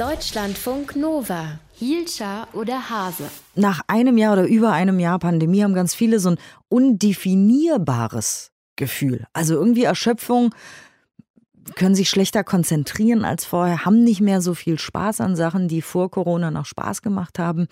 Deutschlandfunk Nova. Hielscher oder Hase? Nach einem Jahr oder über einem Jahr Pandemie haben ganz viele so ein undefinierbares Gefühl. Also irgendwie Erschöpfung, können sich schlechter konzentrieren als vorher, haben nicht mehr so viel Spaß an Sachen, die vor Corona noch Spaß gemacht haben.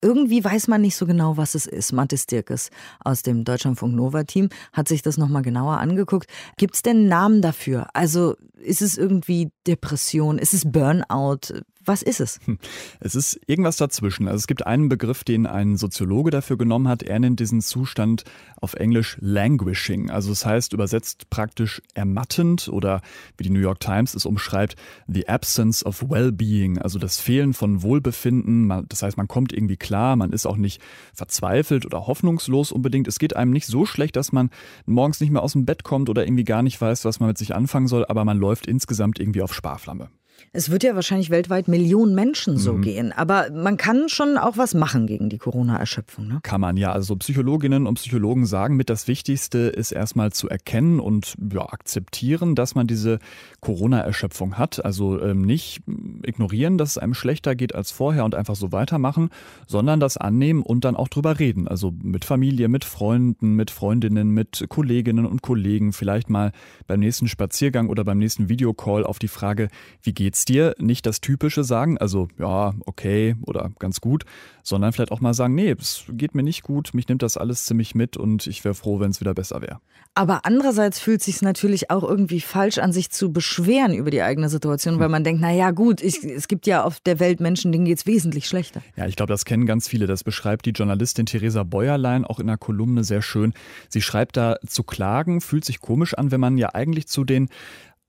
Irgendwie weiß man nicht so genau, was es ist. Mathis Dirkes aus dem Deutschlandfunk Nova Team hat sich das nochmal genauer angeguckt. Gibt es denn Namen dafür? Also ist es irgendwie Depression? Ist es Burnout? Was ist es? Hm. Es ist irgendwas dazwischen. Also es gibt einen Begriff, den ein Soziologe dafür genommen hat. Er nennt diesen Zustand auf Englisch languishing. Also es heißt übersetzt praktisch ermattend oder wie die New York Times es umschreibt, the absence of well-being, also das Fehlen von Wohlbefinden. Das heißt, man kommt irgendwie klar, man ist auch nicht verzweifelt oder hoffnungslos unbedingt. Es geht einem nicht so schlecht, dass man morgens nicht mehr aus dem Bett kommt oder irgendwie gar nicht weiß, was man mit sich anfangen soll, aber man läuft insgesamt irgendwie auf Sparflamme. Es wird ja wahrscheinlich weltweit Millionen Menschen so mhm. gehen. Aber man kann schon auch was machen gegen die Corona-Erschöpfung. Ne? Kann man ja. Also Psychologinnen und Psychologen sagen mit, das Wichtigste ist erstmal zu erkennen und ja, akzeptieren, dass man diese Corona-Erschöpfung hat. Also ähm, nicht ignorieren, dass es einem schlechter geht als vorher und einfach so weitermachen, sondern das annehmen und dann auch drüber reden. Also mit Familie, mit Freunden, mit Freundinnen, mit Kolleginnen und Kollegen. Vielleicht mal beim nächsten Spaziergang oder beim nächsten Videocall auf die Frage, wie geht geht's dir? Nicht das Typische sagen, also ja, okay oder ganz gut, sondern vielleicht auch mal sagen, nee, es geht mir nicht gut, mich nimmt das alles ziemlich mit und ich wäre froh, wenn es wieder besser wäre. Aber andererseits fühlt es sich natürlich auch irgendwie falsch an, sich zu beschweren über die eigene Situation, weil man denkt, na ja, gut, ich, es gibt ja auf der Welt Menschen, denen geht es wesentlich schlechter. Ja, ich glaube, das kennen ganz viele. Das beschreibt die Journalistin Theresa Bäuerlein auch in einer Kolumne sehr schön. Sie schreibt da, zu klagen fühlt sich komisch an, wenn man ja eigentlich zu den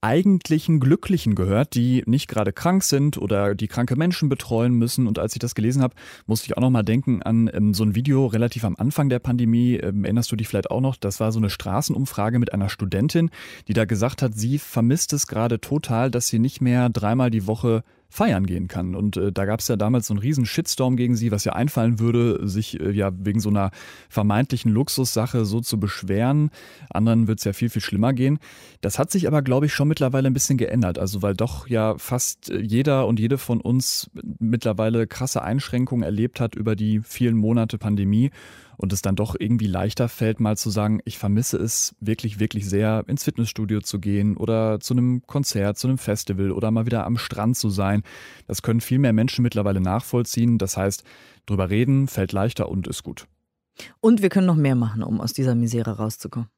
eigentlichen Glücklichen gehört, die nicht gerade krank sind oder die kranke Menschen betreuen müssen. Und als ich das gelesen habe, musste ich auch noch mal denken an ähm, so ein Video relativ am Anfang der Pandemie. Ähm, erinnerst du dich vielleicht auch noch? Das war so eine Straßenumfrage mit einer Studentin, die da gesagt hat, sie vermisst es gerade total, dass sie nicht mehr dreimal die Woche feiern gehen kann. Und äh, da gab es ja damals so einen riesen Shitstorm gegen sie, was ja einfallen würde, sich äh, ja wegen so einer vermeintlichen Luxussache so zu beschweren. Anderen wird es ja viel, viel schlimmer gehen. Das hat sich aber, glaube ich, schon mittlerweile ein bisschen geändert. Also weil doch ja fast äh, jeder und jede von uns mittlerweile krasse Einschränkungen erlebt hat über die vielen Monate Pandemie und es dann doch irgendwie leichter fällt, mal zu sagen, ich vermisse es wirklich, wirklich sehr, ins Fitnessstudio zu gehen oder zu einem Konzert, zu einem Festival oder mal wieder am Strand zu sein. Das können viel mehr Menschen mittlerweile nachvollziehen. Das heißt, drüber reden fällt leichter und ist gut. Und wir können noch mehr machen, um aus dieser Misere rauszukommen.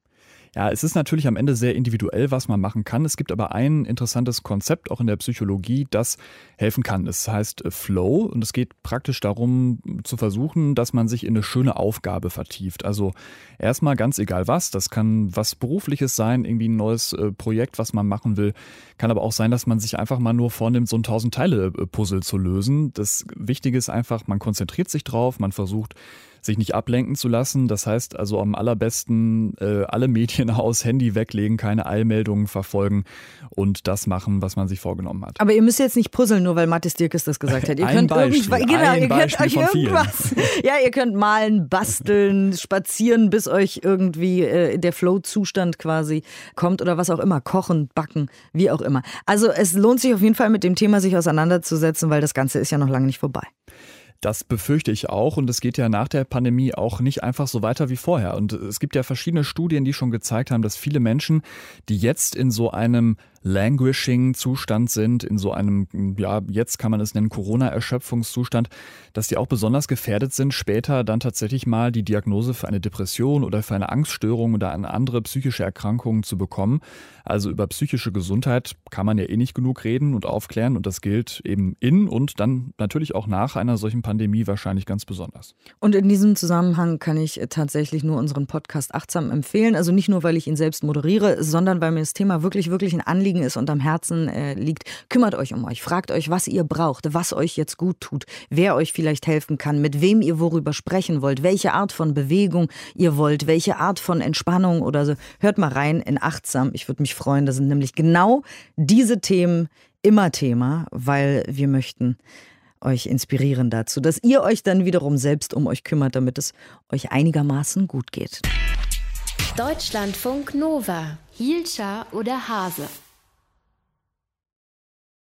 Ja, es ist natürlich am Ende sehr individuell, was man machen kann. Es gibt aber ein interessantes Konzept auch in der Psychologie, das helfen kann. Es heißt äh, Flow und es geht praktisch darum zu versuchen, dass man sich in eine schöne Aufgabe vertieft. Also erstmal ganz egal was, das kann was berufliches sein, irgendwie ein neues äh, Projekt, was man machen will. Kann aber auch sein, dass man sich einfach mal nur vornimmt, so ein tausend Teile äh, Puzzle zu lösen. Das Wichtige ist einfach, man konzentriert sich drauf, man versucht sich nicht ablenken zu lassen. Das heißt also am allerbesten äh, alle Medien aus, Handy weglegen, keine Eilmeldungen verfolgen und das machen, was man sich vorgenommen hat. Aber ihr müsst jetzt nicht puzzeln, nur weil Mathis Dirkes das gesagt hat. Ihr ein könnt Beispiel, genau, ihr könnt euch irgendwas. Ja, ihr könnt malen, basteln, spazieren, bis euch irgendwie äh, der Flow-Zustand quasi kommt oder was auch immer. Kochen, backen, wie auch immer. Also es lohnt sich auf jeden Fall mit dem Thema sich auseinanderzusetzen, weil das Ganze ist ja noch lange nicht vorbei. Das befürchte ich auch und es geht ja nach der Pandemie auch nicht einfach so weiter wie vorher. Und es gibt ja verschiedene Studien, die schon gezeigt haben, dass viele Menschen, die jetzt in so einem languishing Zustand sind, in so einem, ja, jetzt kann man es nennen, Corona-Erschöpfungszustand, dass die auch besonders gefährdet sind, später dann tatsächlich mal die Diagnose für eine Depression oder für eine Angststörung oder eine andere psychische Erkrankung zu bekommen. Also über psychische Gesundheit kann man ja eh nicht genug reden und aufklären und das gilt eben in und dann natürlich auch nach einer solchen Pandemie wahrscheinlich ganz besonders. Und in diesem Zusammenhang kann ich tatsächlich nur unseren Podcast achtsam empfehlen. Also nicht nur, weil ich ihn selbst moderiere, sondern weil mir das Thema wirklich, wirklich ein Anliegen Anliegen ist und am Herzen äh, liegt, kümmert euch um euch. Fragt euch, was ihr braucht, was euch jetzt gut tut, wer euch vielleicht helfen kann, mit wem ihr worüber sprechen wollt, welche Art von Bewegung ihr wollt, welche Art von Entspannung oder so. Hört mal rein in Achtsam. Ich würde mich freuen. Da sind nämlich genau diese Themen immer Thema, weil wir möchten euch inspirieren dazu, dass ihr euch dann wiederum selbst um euch kümmert, damit es euch einigermaßen gut geht. Deutschlandfunk Nova. Hielscher oder Hase?